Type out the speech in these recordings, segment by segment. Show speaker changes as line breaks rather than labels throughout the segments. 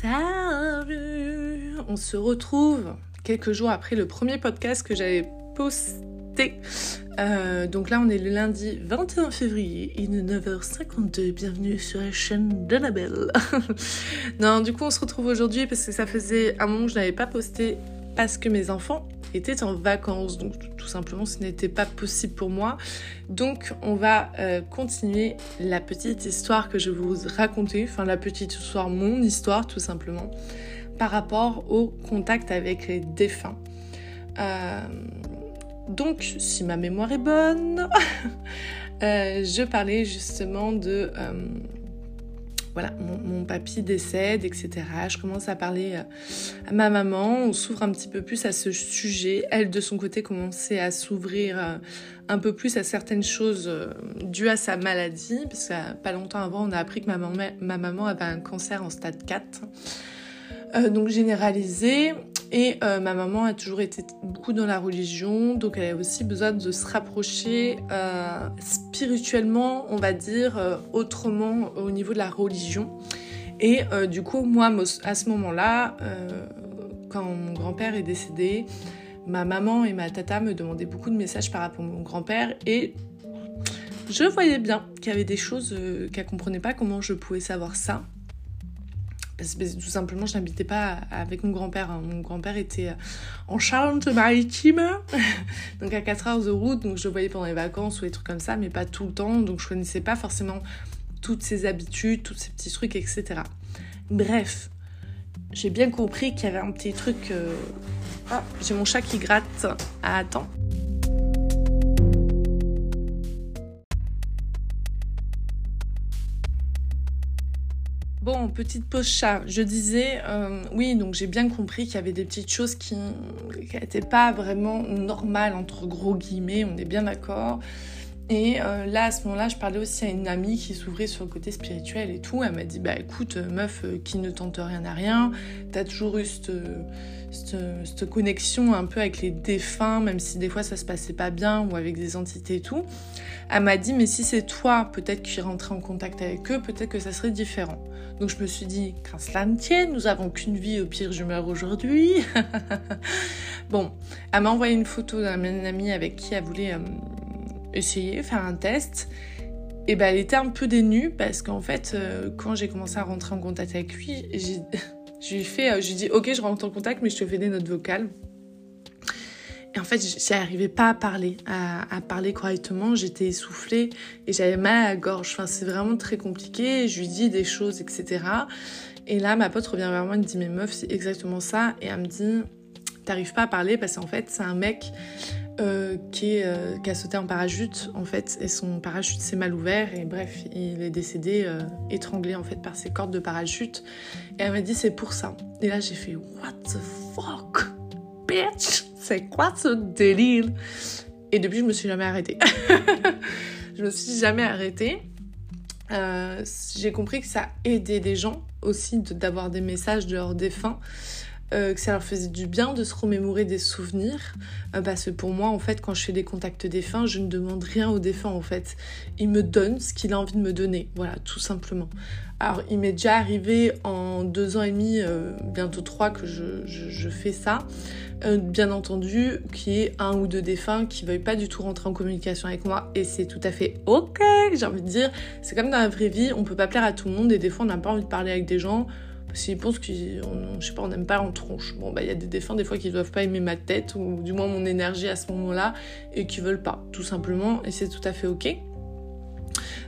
Salut On se retrouve quelques jours après le premier podcast que j'avais posté. Euh, donc là, on est le lundi 21 février, il est 9h52. Bienvenue sur la chaîne d'Annabelle. non, du coup, on se retrouve aujourd'hui parce que ça faisait un moment que je n'avais pas posté parce que mes enfants étaient en vacances. Donc tout simplement, ce n'était pas possible pour moi. Donc on va euh, continuer la petite histoire que je vous raconter. Enfin la petite histoire, mon histoire tout simplement, par rapport au contact avec les défunts. Euh, donc si ma mémoire est bonne, euh, je parlais justement de voilà, mon, papy décède, etc. Je commence à parler euh, à ma maman, on s'ouvre un petit peu plus à ce sujet. Elle, de son côté, commençait à s'ouvrir euh, un peu plus à certaines choses euh, dues à sa maladie, parce que pas longtemps avant, on a appris que ma maman, ma maman avait un cancer en stade 4. donc généralisé. Et euh, ma maman a toujours été beaucoup dans la religion, donc elle a aussi besoin de se rapprocher euh, spirituellement, on va dire, euh, autrement au niveau de la religion. Et du coup, moi, à ce moment-là, quand mon grand-père est décédé, ma maman et ma tata me demandaient beaucoup de messages par rapport à mon grand-père et je voyais bien qu'il y avait des choses qu'elle comprenait pas, comment je pouvais savoir ça parce que tout simplement je n'habitais pas avec mon grand-père. Hein. Mon grand-père était euh, en Charente-Maritime, donc à 4 heures de route, donc je le voyais pendant les vacances ou des trucs comme ça, mais pas tout le temps, donc je connaissais pas forcément toutes ses habitudes, tous ces petits trucs, etc. Bref, j'ai bien compris qu'il y avait un petit truc... Euh, ah, j'ai mon chat qui gratte. Ah, attends. Bon, petite pause chat. Je disais, euh, oui, donc j'ai bien compris qu'il y avait des petites choses qui n'étaient pas vraiment normales, entre gros guillemets, on est bien d'accord. Et euh, là, à ce moment-là, je parlais aussi à une amie qui s'ouvrait sur le côté spirituel et tout. Elle m'a dit, bah écoute, meuf euh, qui ne tente rien à rien, t'as toujours eu cette, cette, connexion un peu avec les défunts, même si des fois ça se passait pas bien, ou avec des entités et tout. Elle m'a dit, mais si c'est toi, peut-être qui rentrais en contact avec eux, peut-être que ça serait différent. Donc je me suis dit, qu'un cela ne tienne, nous avons qu'une vie, au pire je meurs aujourd'hui. bon, elle m'a envoyé une photo d'un ami avec qui elle voulait euh, essayer, faire un test. Et ben elle était un peu dénue parce qu'en fait, euh, quand j'ai commencé à rentrer en contact avec lui, j'ai... Je lui ai fait, euh, je lui dit, ok, je rentre en contact, mais je te fais des notes vocales. Et en fait, j'arrivais pas à parler, à, parler correctement. J'étais essoufflée et j'avais mal à la gorge. Enfin, c'est vraiment très compliqué. Je lui dis des choses, etc. Et là, ma pote revient vers moi et me dit, mais meuf, c'est exactement ça. Et elle me dit, t'arrives pas à parler parce qu'en fait, c'est un mec euh, qui, euh, qui, a sauté en parachute, en fait, et son parachute s'est mal ouvert. Et bref, il est décédé euh, étranglé, en fait, par ses cordes de parachute. Et elle m'a dit, c'est pour ça. Et là, j'ai fait, what the fuck, bitch c'est quoi ce délire? Et depuis, je me suis jamais arrêtée. je me suis jamais arrêtée. J'ai compris que ça aidait des gens aussi d'avoir des messages de leurs défunts. Euh, que ça leur faisait du bien de se remémorer des souvenirs. Euh, parce que pour moi, en fait, quand je fais des contacts défunts, je ne demande rien au défunt, en fait. Il me donne ce qu'il a envie de me donner. Voilà, tout simplement. Alors, il m'est déjà arrivé en deux ans et demi, bientôt trois, que je, fais ça. Euh, bien entendu, qui est un ou deux défunts qui ne veuillent pas du tout rentrer en communication avec moi. Et c'est tout à fait ok, j'ai envie de dire. C'est comme dans la vraie vie, on peut pas plaire à tout le monde et des fois on n'a pas envie de parler avec des gens qu'ils pensent qu'on pas, on n'aime pas en tronche. Bon, bah il y a des défunts des fois qui ne doivent pas aimer ma tête ou du moins mon énergie à ce moment-là et qui veulent pas, tout simplement. Et c'est tout à fait ok.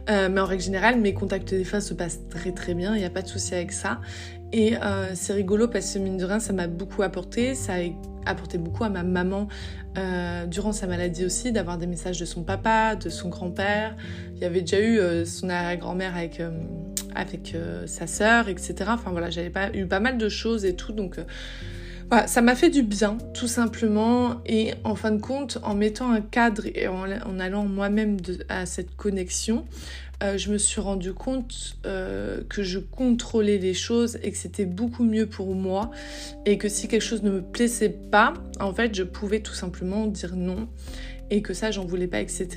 Euh, mais en règle générale, mes contacts défunts se passent très très bien, il n'y a pas de souci avec ça. Et euh, c'est rigolo parce que mine de rien, ça m'a beaucoup apporté. Ça a apporté beaucoup à ma maman euh, durant sa maladie aussi, d'avoir des messages de son papa, de son grand-père. Il y avait déjà eu son arrière-grand-mère avec, avec sa sœur, etc. Enfin voilà, j'avais eu pas mal de choses et tout. Donc voilà, ça m'a fait du bien, tout simplement. Et en fin de compte, en mettant un cadre et en, allant moi-même à cette connexion, euh, je me suis rendu compte euh, que je contrôlais les choses et que c'était beaucoup mieux pour moi et que si quelque chose ne me plaisait pas, en fait, je pouvais tout simplement dire non et que ça, j'en voulais pas, etc.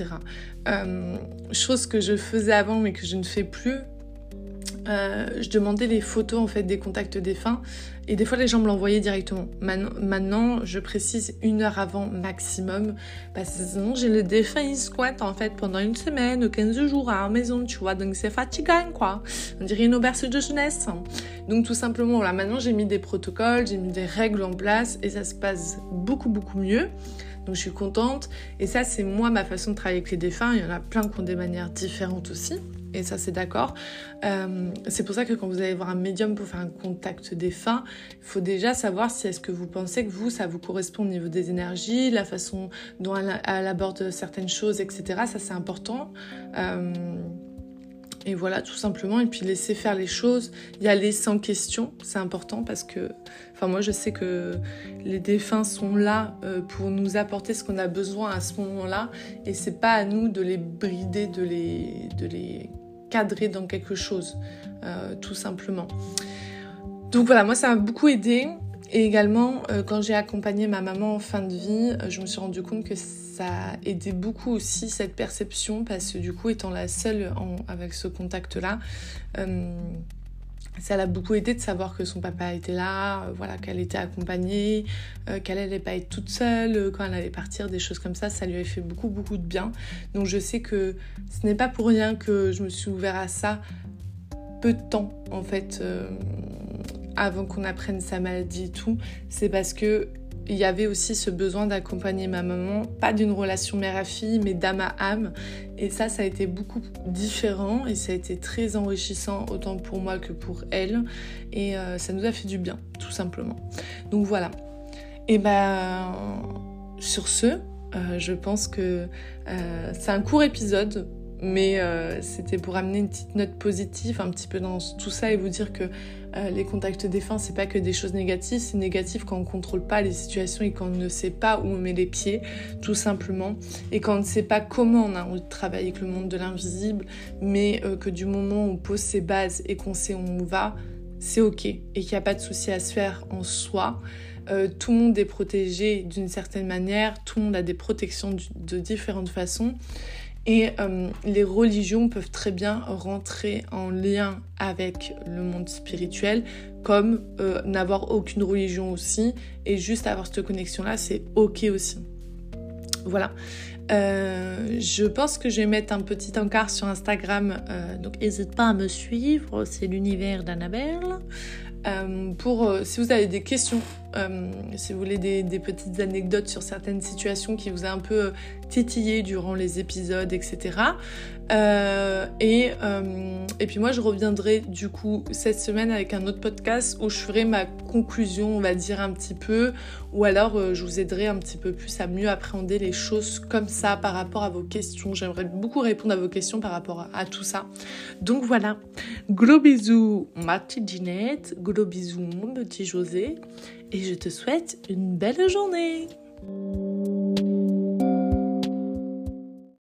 Euh, chose que je faisais avant mais que je ne fais plus. Euh, je demandais les photos en fait des contacts défunts et des fois les gens me l'envoyaient directement. Maintenant, je précise une heure avant maximum parce que sinon j'ai le défunt il squatte en fait pendant une semaine ou 15 jours à la maison, tu vois, donc c'est fatigant quoi. On dirait une auberge de jeunesse. Donc tout simplement, voilà, maintenant j'ai mis des protocoles, j'ai mis des règles en place et ça se passe beaucoup beaucoup mieux. Donc je suis contente. Et ça, c'est moi, ma façon de travailler avec les défunts. Il y en a plein qui ont des manières différentes aussi et ça c'est d'accord. Euh, c'est pour ça que quand vous allez voir un médium pour faire un contact défunt, il faut déjà savoir si est-ce que vous pensez que vous, ça vous correspond au niveau des énergies, la façon dont elle, aborde certaines choses, etc. Ça c'est important. Euh, et voilà, tout simplement. Et puis laisser faire les choses, y aller sans question, c'est important parce que, enfin moi je sais que les défunts sont là euh, pour nous apporter ce qu'on a besoin à ce moment-là, et c'est pas à nous de les brider, de les, de les cadrer dans quelque chose, euh, tout simplement. Donc voilà, moi ça m'a beaucoup aidé. Et également, euh, quand j'ai accompagné ma maman en fin de vie, euh, je me suis rendu compte que ça a aidé beaucoup aussi cette perception, parce que du coup, étant la seule avec ce contact-là, ça l'a beaucoup aidé de savoir que son papa était là, voilà, qu'elle était accompagnée, qu'elle n'allait pas être toute seule quand elle allait partir, des choses comme ça, ça lui avait fait beaucoup beaucoup de bien. Donc je sais que ce n'est pas pour rien que je me suis ouvert à ça peu de temps en fait avant qu'on apprenne sa maladie et tout, c'est parce que il y avait aussi ce besoin d'accompagner ma maman, pas d'une relation mère à fille, mais d'âme à âme. Et ça, ça a été beaucoup différent et ça a été très enrichissant, autant pour moi que pour elle. Et euh, ça nous a fait du bien, tout simplement. Donc voilà. Et ben, sur ce, euh, je pense que euh, c'est un court épisode mais euh, c'était pour amener une petite note positive un petit peu dans tout ça et vous dire que euh, les contacts défunts c'est pas que des choses négatives, c'est négatif quand on contrôle pas les situations et quand on ne sait pas où on met les pieds, tout simplement, et quand on ne sait pas comment on a envie de travailler avec le monde de l'invisible, mais euh, que du moment où on pose ses bases et qu'on sait où on va, c'est ok et qu'il n'y a pas de souci à se faire en soi. tout le monde est protégé d'une certaine manière, tout le monde a des protections de différentes façons. Et euh, les religions peuvent très bien rentrer en lien avec le monde spirituel, comme euh, n'avoir aucune religion aussi, et juste avoir cette connexion-là, c'est ok aussi. Voilà. Euh, je pense que je vais mettre un petit encart sur Instagram, donc n'hésite pas à me suivre, c'est l'univers d'Annabelle. pour si vous avez des questions euh, si vous voulez des, petites anecdotes sur certaines situations qui vous a un peu euh, titillé durant les épisodes, etc. Euh, et, et puis moi, je reviendrai du coup cette semaine avec un autre podcast où je ferai ma conclusion, on va dire un petit peu, ou alors je vous aiderai un petit peu plus à mieux appréhender les choses comme ça par rapport à vos questions. J'aimerais beaucoup répondre à vos questions par rapport à, tout ça. Donc voilà, gros bisous ma petite Ginette, gros bisous mon petit José et je te souhaite une belle journée.